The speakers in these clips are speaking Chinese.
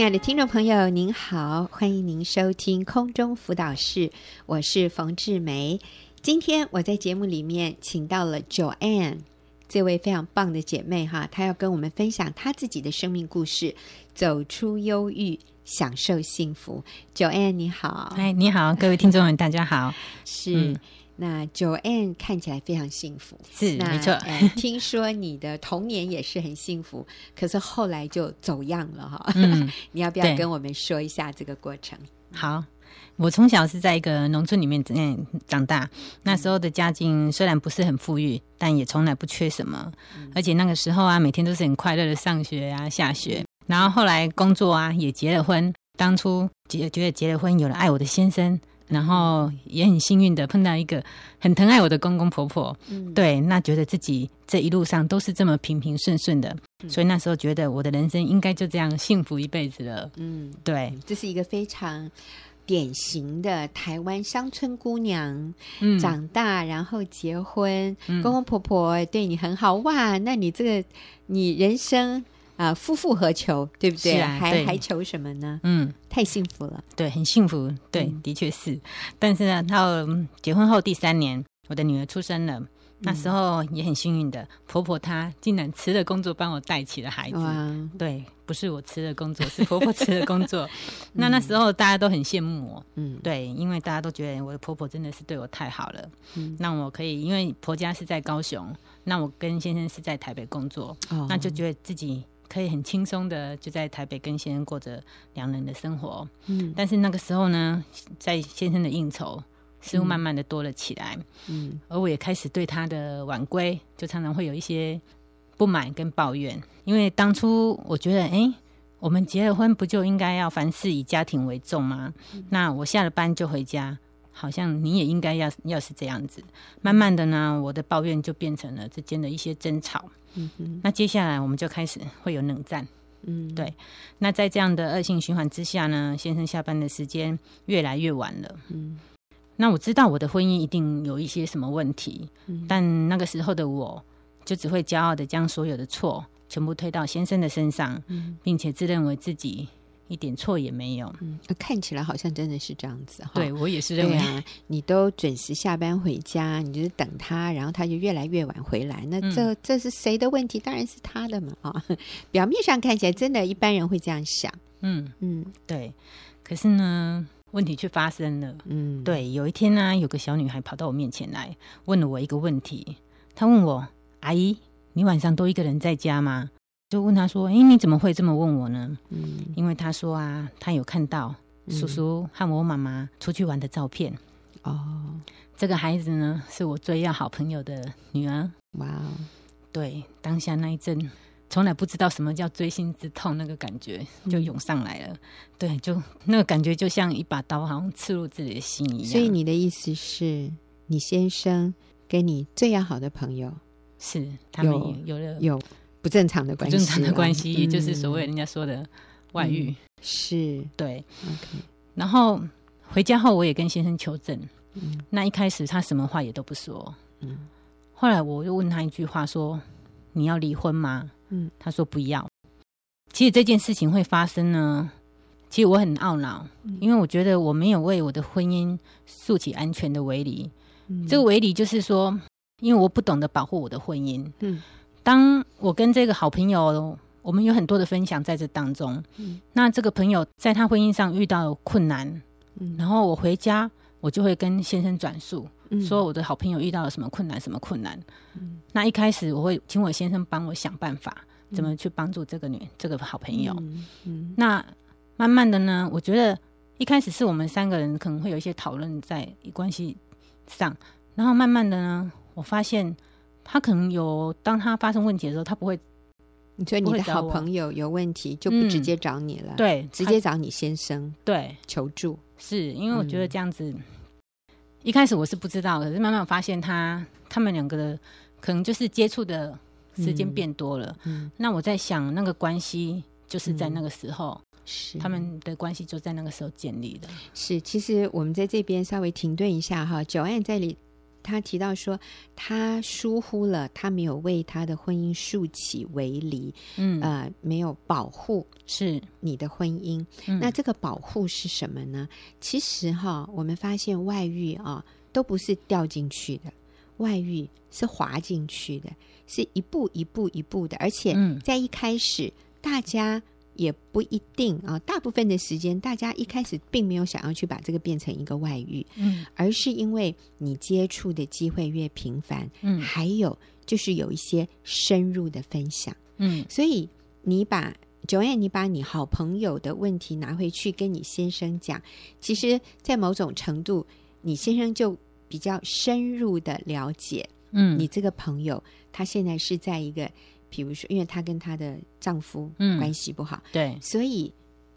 亲爱的听众朋友，您好，欢迎您收听空中辅导室，我是冯志梅。今天我在节目里面请到了 Joanne 这位非常棒的姐妹哈，她要跟我们分享她自己的生命故事，走出忧郁，享受幸福。Joanne 你好，嗨，你好，各位听众们，大家好，是。嗯那 Joanne 看起来非常幸福，是没错。呃，听说你的童年也是很幸福，可是后来就走样了哈。嗯，你要不要跟我们说一下这个过程？好，我从小是在一个农村里面嗯长大，那时候的家境虽然不是很富裕，但也从来不缺什么，嗯，而且那个时候啊，每天都是很快乐的上学啊、下学，然后后来工作啊也结了婚，当初结觉得结了婚有了爱我的先生。然后也很幸运的碰到一个很疼爱我的公公婆婆，嗯，对，那觉得自己这一路上都是这么平平顺顺的，嗯，所以那时候觉得我的人生应该就这样幸福一辈子了，嗯，对，这是一个非常典型的台湾乡村姑娘，嗯，长大然后结婚，嗯，公公婆婆对你很好，哇，那你这个你人生。啊，夫复何求，对不对？啊、还对还求什么呢？嗯，太幸福了，对，很幸福，对，嗯、的确是。但是呢，到结婚后第三年，我的女儿出生了，嗯、那时候也很幸运的，婆婆她竟然辞了工作，帮我带起了孩子。哇对，不是我辞了工作，是婆婆辞了工作。那那时候大家都很羡慕我，嗯，对，因为大家都觉得我的婆婆真的是对我太好了。嗯，那我可以，因为婆家是在高雄，那我跟先生是在台北工作，哦、那就觉得自己。可以很轻松的就在台北跟先生过着两人的生活，嗯，但是那个时候呢，在先生的应酬似乎慢慢的多了起来，嗯，而我也开始对他的晚归就常常会有一些不满跟抱怨，因为当初我觉得，哎、欸，我们结了婚不就应该要凡事以家庭为重吗？嗯、那我下了班就回家，好像你也应该要要是这样子。慢慢的呢，我的抱怨就变成了之间的一些争吵。嗯哼，那接下来我们就开始会有冷战，嗯，对。那在这样的恶性循环之下呢，先生下班的时间越来越晚了，嗯。那我知道我的婚姻一定有一些什么问题，嗯，但那个时候的我就只会骄傲的将所有的错全部推到先生的身上，嗯，并且自认为自己。一点错也没有，嗯，看起来好像真的是这样子哈。对，我也是认为啊，你都准时下班回家，你就是等他，然后他就越来越晚回来，那这、嗯、这是谁的问题？当然是他的嘛啊！表面上看起来，真的一般人会这样想，嗯嗯，对。可是呢，问题却发生了。嗯，对。有一天呢，有个小女孩跑到我面前来，问了我一个问题。她问我：“阿姨，你晚上都一个人在家吗？”就问他说：“哎，你怎么会这么问我呢？”嗯，因为他说啊，他有看到叔叔和我妈妈出去玩的照片。哦，这个孩子呢，是我最要好朋友的女儿。哇哦，对，当下那一阵，从来不知道什么叫锥心之痛，那个感觉就涌上来了。嗯、对，就那个感觉就像一把刀，好像刺入自己的心一样。所以你的意思是你先生跟你最要好的朋友是他们有有了有。不正常的关系，不正常的关系，也就是所谓人家说的外遇，嗯、是对。OK，然后回家后，我也跟先生求证。嗯，那一开始他什么话也都不说。嗯，后来我又问他一句话，说：“你要离婚吗？”嗯，他说不要。其实这件事情会发生呢，其实我很懊恼，嗯、因为我觉得我没有为我的婚姻竖起安全的围篱。嗯、这个围篱就是说，因为我不懂得保护我的婚姻。嗯。当我跟这个好朋友，我们有很多的分享在这当中。嗯，那这个朋友在他婚姻上遇到困难，嗯，然后我回家，我就会跟先生转述，嗯，说我的好朋友遇到了什么困难，什么困难。嗯，那一开始我会请我先生帮我想办法，怎么去帮助这个女、嗯、这个好朋友。嗯，嗯，那慢慢的呢，我觉得一开始是我们三个人可能会有一些讨论在关系上，然后慢慢的呢，我发现。他可能有，当他发生问题的时候，他不会。你说你的好朋友有问题，就不直接找你了，嗯、对，直接找你先生，对，求助。是因为我觉得这样子，嗯、一开始我是不知道，可是慢慢发现他他们两个的可能就是接触的时间变多了。嗯，嗯那我在想，那个关系就是在那个时候，是、嗯、他们的关系就在那个时候建立的。是，其实我们在这边稍微停顿一下哈，Joanne 在里。他提到说，他疏忽了，他没有为他的婚姻竖起围篱，嗯，呃，没有保护是你的婚姻。嗯、那这个保护是什么呢？其实哈，我们发现外遇啊，都不是掉进去的，外遇是滑进去的，是一步一步一步的，而且在一开始大家。也不一定啊，大部分的时间，大家一开始并没有想要去把这个变成一个外遇，嗯，而是因为你接触的机会越频繁，嗯，还有就是有一些深入的分享，嗯，所以你把 Joanne，你把你好朋友的问题拿回去跟你先生讲，其实，在某种程度，你先生就比较深入的了解，嗯，你这个朋友他现在是在一个。比如说，因为她跟她的丈夫关系不好，嗯、对，所以，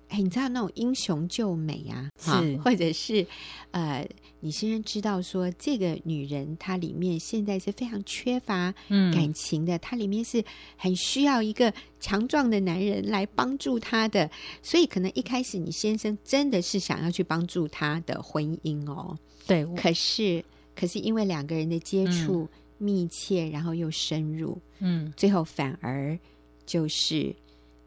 哎，你知道那种英雄救美啊，是，或者是，呃，你先生知道说这个女人她里面现在是非常缺乏感情的，嗯、她里面是很需要一个强壮的男人来帮助她的，所以可能一开始你先生真的是想要去帮助她的婚姻哦，对，可是，可是因为两个人的接触。嗯密切，然后又深入，嗯，最后反而就是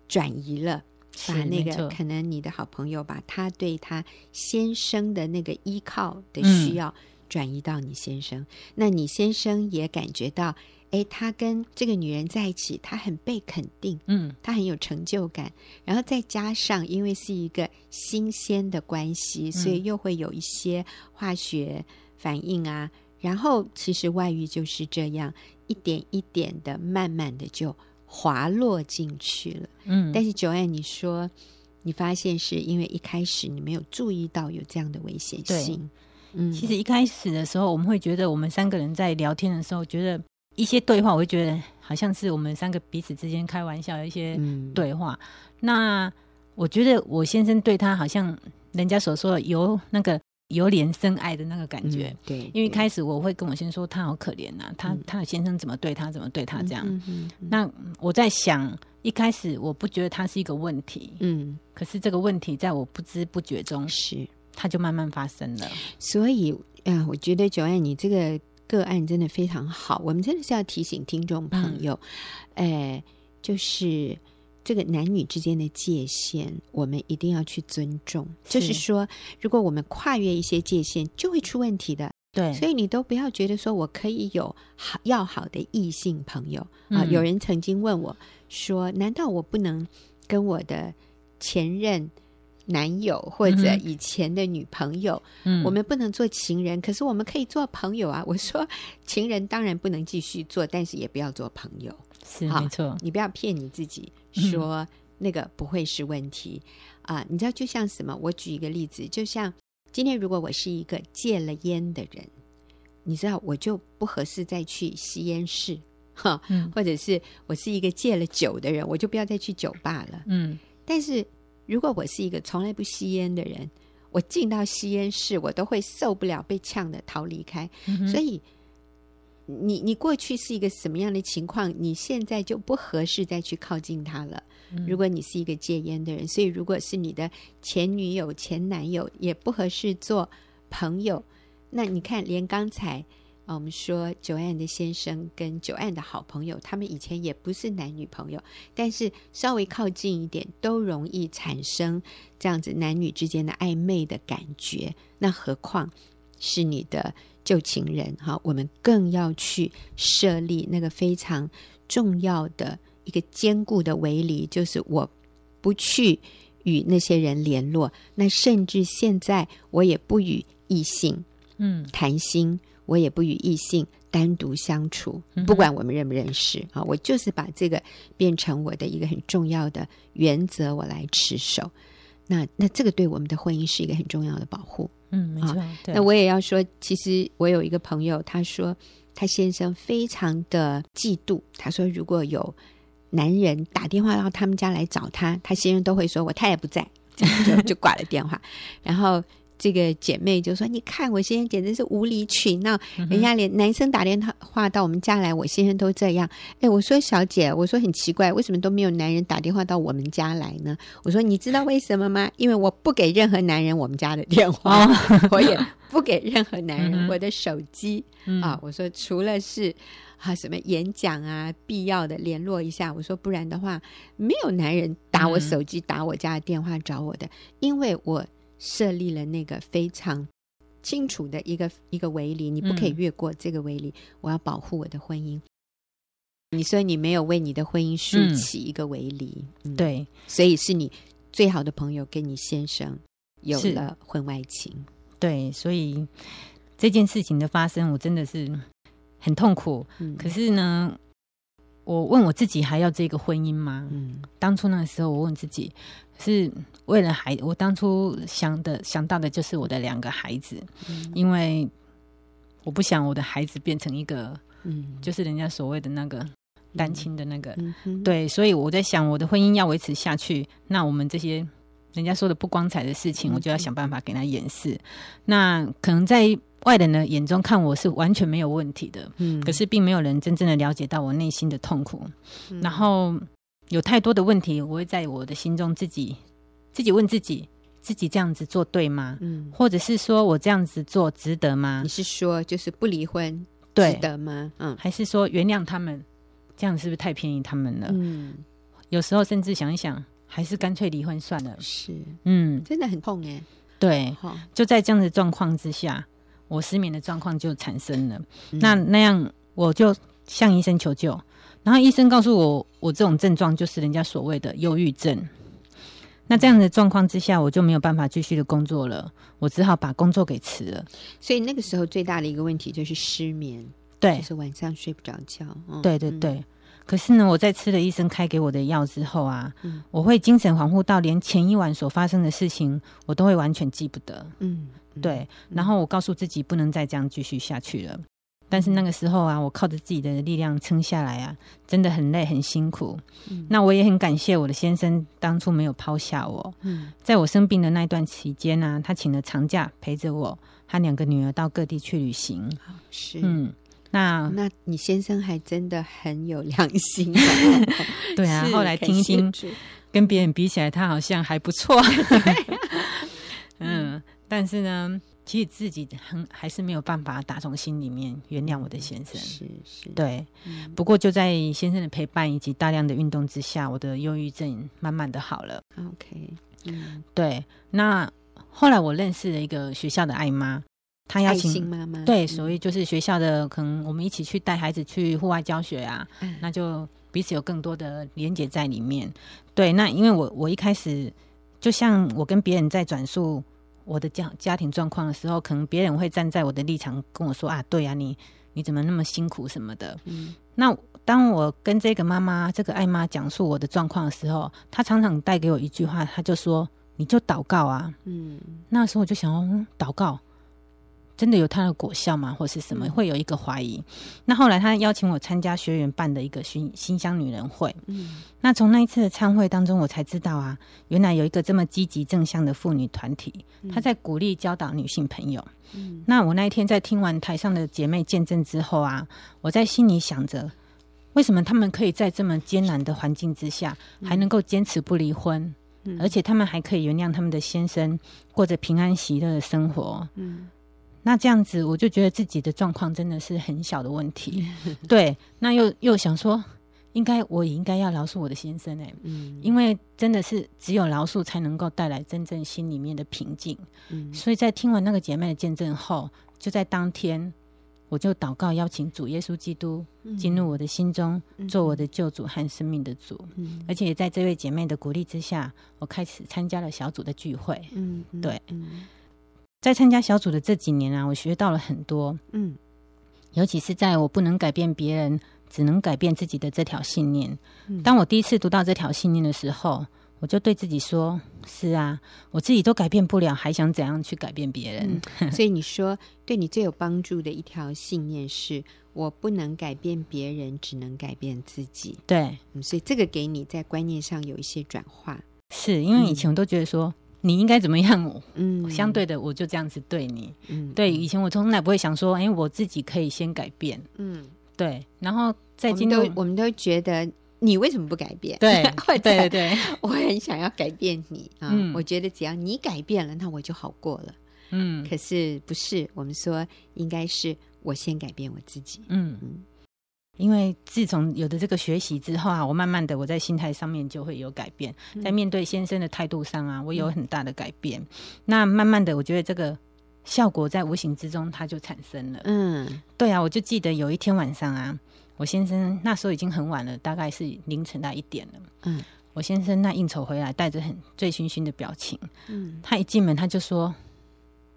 转移了，把那个可能你的好朋友把他对他先生的那个依靠的需要转移到你先生，嗯、那你先生也感觉到，哎，他跟这个女人在一起，他很被肯定，嗯，他很有成就感，然后再加上因为是一个新鲜的关系，所以又会有一些化学反应啊。然后，其实外遇就是这样，一点一点的，慢慢的就滑落进去了。嗯，但是 Joanne，你说你发现是因为一开始你没有注意到有这样的危险性。嗯，其实一开始的时候，我们会觉得我们三个人在聊天的时候，觉得一些对话，我会觉得好像是我们三个彼此之间开玩笑的一些对话。嗯，那我觉得我先生对他好像人家所说的有那个。有点深爱的那个感觉，嗯、对，因为一开始我会跟我先生说他好可怜呐、啊，他、嗯、他的先生怎么对他，怎么对他这样。那我在想，一开始我不觉得他是一个问题，嗯，可是这个问题在我不知不觉中是，他就慢慢发生了。所以，啊，我觉得 Joanne 你这个个案真的非常好，我们真的是要提醒听众朋友，哎、嗯。呃，就是。这个男女之间的界限，我们一定要去尊重。是就是说，如果我们跨越一些界限，就会出问题的。对，所以你都不要觉得说我可以有好要好的异性朋友、嗯、啊。有人曾经问我说：“难道我不能跟我的前任男友或者以前的女朋友，嗯、我们不能做情人，可是我们可以做朋友啊？”我说：“情人当然不能继续做，但是也不要做朋友。”是没错，你不要骗你自己，说那个不会是问题啊、嗯呃！你知道，就像什么？我举一个例子，就像今天，如果我是一个戒了烟的人，你知道，我就不合适再去吸烟室 哈，嗯、或者是我是一个戒了酒的人，我就不要再去酒吧了。嗯，但是如果我是一个从来不吸烟的人，我进到吸烟室，我都会受不了，被呛的逃离开。嗯、所以。你你过去是一个什么样的情况？你现在就不合适再去靠近他了。如果你是一个戒烟的人，所以如果是你的前女友、前男友，也不合适做朋友。那你看，连刚才啊，我们说 Joanne 的先生跟 Joanne 的好朋友，他们以前也不是男女朋友，但是稍微靠近一点，都容易产生这样子男女之间的暧昧的感觉。那何况是你的？旧情人，哈，我们更要去设立那个非常重要的一个坚固的围篱，就是我不去与那些人联络，那甚至现在我也不与异性嗯。谈心，我也不与异性单独相处，不管我们认不认识啊，我就是把这个变成我的一个很重要的原则，我来持守。那那这个对我们的婚姻是一个很重要的保护。嗯，没错。啊、那我也要说，其实我有一个朋友，他说他先生非常的嫉妒。他说，如果有男人打电话到他们家来找他，他先生都会说我太太不在，就就挂了电话。然后这个姐妹就说：“你看我先生简直是无理取闹，人家连男生打电话到我们家来，我先生都这样。”哎，我说小姐，我说很奇怪，为什么都没有男人打电话到我们家来呢？我说你知道为什么吗？因为我不给任何男人我们家的电话，哦、我也不给任何男人我的手机、嗯、啊。我说除了是啊什么演讲啊必要的联络一下，我说不然的话，没有男人打我手机、嗯、打我家的电话找我的，因为我。设立了那个非常清楚的一个一个围篱，你不可以越过这个围篱。嗯、我要保护我的婚姻。你说你没有为你的婚姻竖起一个围篱，嗯嗯、对，所以是你最好的朋友跟你先生有了婚外情。对，所以这件事情的发生，我真的是很痛苦。嗯、可是呢，我问我自己，还要这个婚姻吗？嗯，当初那个时候，我问自己。是为了孩，我当初想的想到的就是我的两个孩子，嗯、因为我不想我的孩子变成一个，嗯，就是人家所谓的那个单亲的那个，对，所以我在想，我的婚姻要维持下去，那我们这些人家说的不光彩的事情，我就要想办法给他掩饰。嗯、那可能在外人的眼中看我是完全没有问题的，嗯，可是并没有人真正的了解到我内心的痛苦，嗯、然后。有太多的问题，我会在我的心中自己自己问自己：自己这样子做对吗？嗯，或者是说我这样子做值得吗？你是说就是不离婚对值得吗？嗯，还是说原谅他们？这样是不是太便宜他们了？嗯，有时候甚至想一想，还是干脆离婚算了。是，嗯，真的很痛哎。对，就在这样的状况之下，我失眠的状况就产生了。嗯、那那样我就向医生求救。然后医生告诉我，我这种症状就是人家所谓的忧郁症。那这样的状况之下，我就没有办法继续的工作了，我只好把工作给辞了。所以那个时候最大的一个问题就是失眠，对，就是晚上睡不着觉。嗯、对对对。可是呢，我在吃了医生开给我的药之后啊，嗯、我会精神恍惚到连前一晚所发生的事情，我都会完全记不得。嗯，对。然后我告诉自己不能再这样继续下去了。但是那个时候啊，我靠着自己的力量撑下来啊，真的很累很辛苦。嗯、那我也很感谢我的先生当初没有抛下我。嗯，在我生病的那段期间呢、啊，他请了长假陪着我他两个女儿到各地去旅行。是，嗯，那那你先生还真的很有良心、啊。对啊，后来听一听，跟别人比起来，他好像还不错。嗯，但是呢。其实自己很还是没有办法打从心里面原谅我的先生，是是，对。嗯、不过就在先生的陪伴以及大量的运动之下，我的忧郁症慢慢的好了。OK，嗯，对。那后来我认识了一个学校的爱妈，她邀请妈妈，对，所以就是学校的可能我们一起去带孩子去户外教学啊，嗯、那就彼此有更多的连结在里面。对，那因为我我一开始就像我跟别人在转述。我的家家庭状况的时候，可能别人会站在我的立场跟我说啊，对呀、啊，你你怎么那么辛苦什么的。嗯，那当我跟这个妈妈、这个爱妈讲述我的状况的时候，她常常带给我一句话，她就说：“你就祷告啊。”嗯，那时候我就想，嗯，祷告。真的有它的果效吗？或是什么？会有一个怀疑。那后来他邀请我参加学员办的一个新新乡女人会。嗯，那从那一次的参会当中，我才知道啊，原来有一个这么积极正向的妇女团体，他在鼓励教导女性朋友。嗯，那我那一天在听完台上的姐妹见证之后啊，我在心里想着，为什么他们可以在这么艰难的环境之下，还能够坚持不离婚？嗯，而且他们还可以原谅他们的先生，过着平安喜乐的生活。嗯。那这样子，我就觉得自己的状况真的是很小的问题。对，那又又想说，应该我也应该要饶恕我的先生哎，嗯，因为真的是只有饶恕才能够带来真正心里面的平静。嗯，所以在听完那个姐妹的见证后，就在当天，我就祷告邀请主耶稣基督进入我的心中，做我的救主和生命的主。嗯，而且也在这位姐妹的鼓励之下，我开始参加了小组的聚会。嗯，对。在参加小组的这几年啊，我学到了很多。嗯，尤其是在我不能改变别人，只能改变自己的这条信念。嗯，当我第一次读到这条信念的时候，我就对自己说：“是啊，我自己都改变不了，还想怎样去改变别人？”嗯，所以你说，对你最有帮助的一条信念是：我不能改变别人，只能改变自己。对，嗯，所以这个给你在观念上有一些转化。是因为以前我都觉得说。你应该怎么样？嗯，相对的，我就这样子对你。嗯，对，以前我从来不会想说，哎，我自己可以先改变。嗯，对。然后在今天，我们都觉得你为什么不改变？对，对对对，我很想要改变你啊！我觉得只要你改变了，那我就好过了。嗯，可是不是？我们说应该是我先改变我自己。嗯嗯。因为自从有的这个学习之后啊，我慢慢的我在心态上面就会有改变，在面对先生的态度上啊，我有很大的改变。嗯、那慢慢的，我觉得这个效果在无形之中它就产生了。嗯，对啊，我就记得有一天晚上啊，我先生那时候已经很晚了，大概是凌晨那一点了。嗯，我先生那应酬回来，带着很醉醺醺的表情。嗯，他一进门他就说：“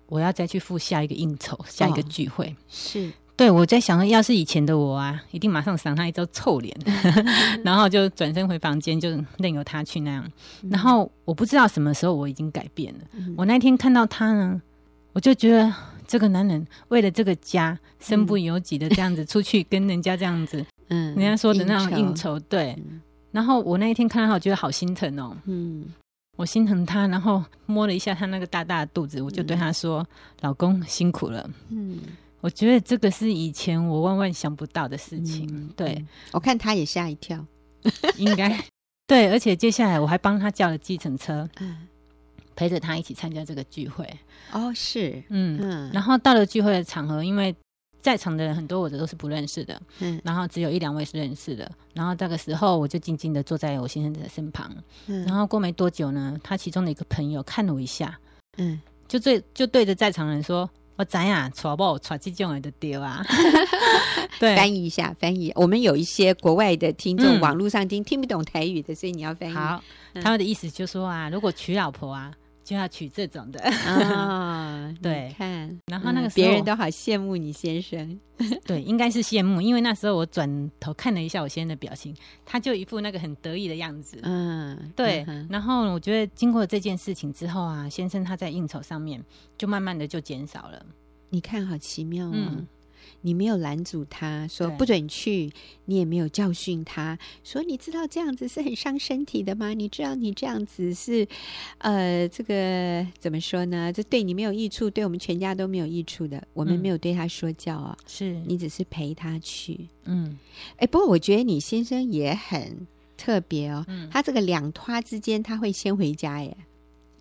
我要再去赴下一个应酬，下一个聚会。哦”是。对，我在想，要是以前的我啊，一定马上赏他一张臭脸，然后就转身回房间，就任由他去那样。然后我不知道什么时候我已经改变了。我那天看到他呢，我就觉得这个男人为了这个家，身不由己的这样子出去跟人家这样子，嗯，人家说的那种应酬，对。然后我那一天看到他，我觉得好心疼哦，嗯，我心疼他，然后摸了一下他那个大大的肚子，我就对他说：“老公辛苦了。”嗯。我觉得这个是以前我万万想不到的事情。嗯、对、嗯，我看他也吓一跳，应该 对。而且接下来我还帮他叫了计程车，嗯，陪着他一起参加这个聚会。哦，是，嗯嗯。然后到了聚会的场合，因为在场的人很多，我的都是不认识的，嗯。然后只有一两位是认识的。然后这个时候，我就静静的坐在我先生的身旁。嗯。然后过没多久呢，他其中的一个朋友看了我一下，嗯，就对就对着在场人说。我怎样传播传这种的丢啊？对，翻译一下，翻译。我们有一些国外的听众，嗯、网络上听听不懂台语的，所以你要翻译。好，嗯、他们的意思就是说啊，如果娶老婆啊。就要娶这种的。啊，对，看，然后那个时候别人都好羡慕你先生，对，应该是羡慕，因为那时候我转头看了一下我先生的表情，他就一副那个很得意的样子，嗯，对，然后我觉得经过这件事情之后啊，先生他在应酬上面就慢慢的就减少了，你看好奇妙哦。你没有拦阻他，说不准去，你也没有教训他，说你知道这样子是很伤身体的吗？你知道你这样子是，呃，这个怎么说呢？这对你没有益处，对我们全家都没有益处的。我们没有对他说教啊，是你只是陪他去。嗯，哎，不过我觉得你先生也很特别哦，嗯，他这个两拖之间他会先回家耶，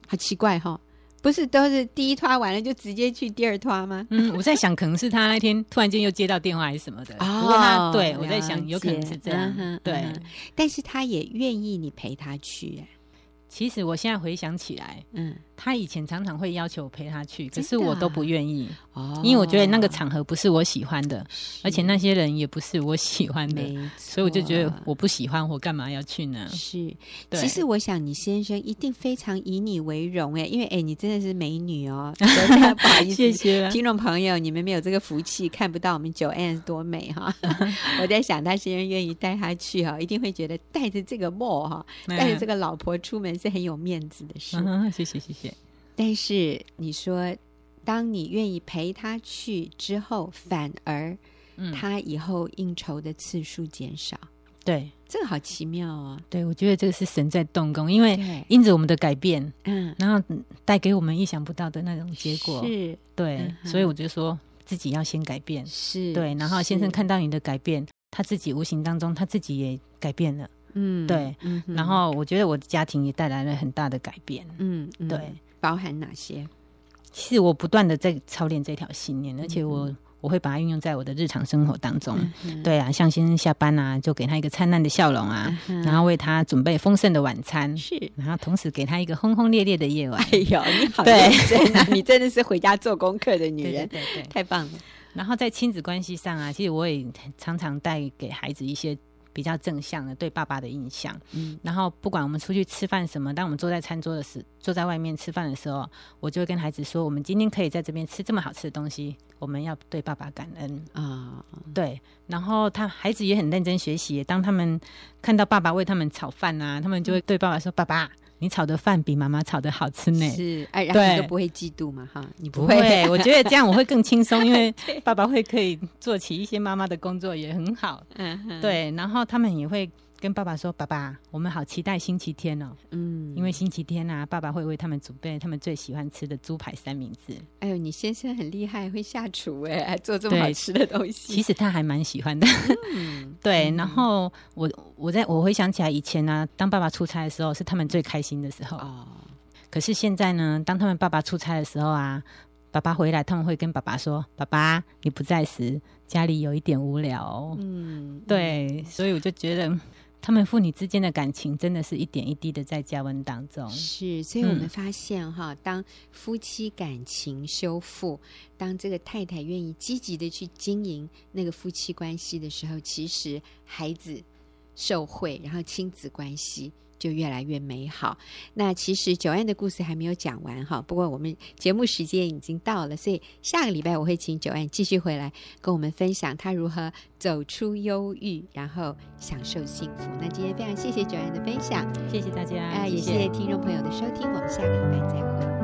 好奇怪哈、哦。不是都是第一拖完了就直接去第二拖吗？嗯，我在想，可能是他那天突然间又接到电话还是什么的。哦，不过他对我在想，有可能是这样。嗯，对，嗯，但是他也愿意你陪他去。其实我现在回想起来，嗯，他以前常常会要求我陪他去，可是我都不愿意。哦，因为我觉得那个场合不是我喜欢的，而且那些人也不是我喜欢的，所以我就觉得我不喜欢，我干嘛要去呢？是，其实我想你先生一定非常以你为荣哎，因为哎，你真的是美女哦，不好意思，谢谢。听众朋友，你们没有这个福气看不到我们 Joanne 多美哈。我在想他先生愿意带他去哈，一定会觉得带着这个墨哈，带着这个老婆出门。是很有面子的事，谢谢谢谢。但是你说，当你愿意陪他去之后，反而他以后应酬的次数减少，对，这个好奇妙哦。对，我觉得这个是神在动工，因为因着我们的改变，嗯，然后带给我们意想不到的那种结果，是，对，所以我就说自己要先改变，是。对，然后先生看到你的改变，他自己无形当中他自己也改变了。嗯，对，嗯，然后我觉得我的家庭也带来了很大的改变，嗯，对，包含哪些？其实我不断的在操练这条信念，而且我我会把它运用在我的日常生活当中。对啊，像先生下班啊，就给他一个灿烂的笑容啊，然后为他准备丰盛的晚餐，是，然后同时给他一个轰轰烈烈的夜晚。哎呦，你好认真啊，你真的是回家做功课的女人，对对，太棒了。然后在亲子关系上啊，其实我也常常带给孩子一些。比较正向的对爸爸的印象，嗯，然后不管我们出去吃饭什么，当我们坐在餐桌的时，坐在外面吃饭的时候，我就会跟孩子说：我们今天可以在这边吃这么好吃的东西，我们要对爸爸感恩啊。对，然后他孩子也很认真学习，当他们看到爸爸为他们炒饭啊，他们就会对爸爸说：爸爸。你炒的饭比妈妈炒的好吃呢，是哎，然后你都不会嫉妒嘛哈？你不会，我觉得这样我会更轻松，因为 爸爸会可以做起一些妈妈的工作也很好，嗯，对，然后他们也会跟爸爸说：“爸爸，我们好期待星期天哦。”嗯，因为星期天啊，爸爸会为他们准备他们最喜欢吃的猪排三明治。哎呦，你先生很厉害，会下厨哎，还做这么好吃的东西。其实他还蛮喜欢的。嗯、对，然后我我在我回想起来以前呢、啊，当爸爸出差的时候是他们最开心的时候。哦。可是现在呢，当他们爸爸出差的时候啊，爸爸回来他们会跟爸爸说：“爸爸，你不在时，家里有一点无聊。”嗯，对，所以我就觉得。他们父女之间的感情真的是一点一滴的在加温当中。是，所以我们发现哈，嗯、当夫妻感情修复，当这个太太愿意积极的去经营那个夫妻关系的时候，其实孩子受惠，然后亲子关系。就越来越美好。那其实 Joanne 的故事还没有讲完哈，不过我们节目时间已经到了，所以下个礼拜我会请 Joanne 继续回来跟我们分享他如何走出忧郁，然后享受幸福。那今天非常谢谢 Joanne 的分享，谢谢大家，啊，也谢谢听众朋友的收听，我们下个礼拜再会。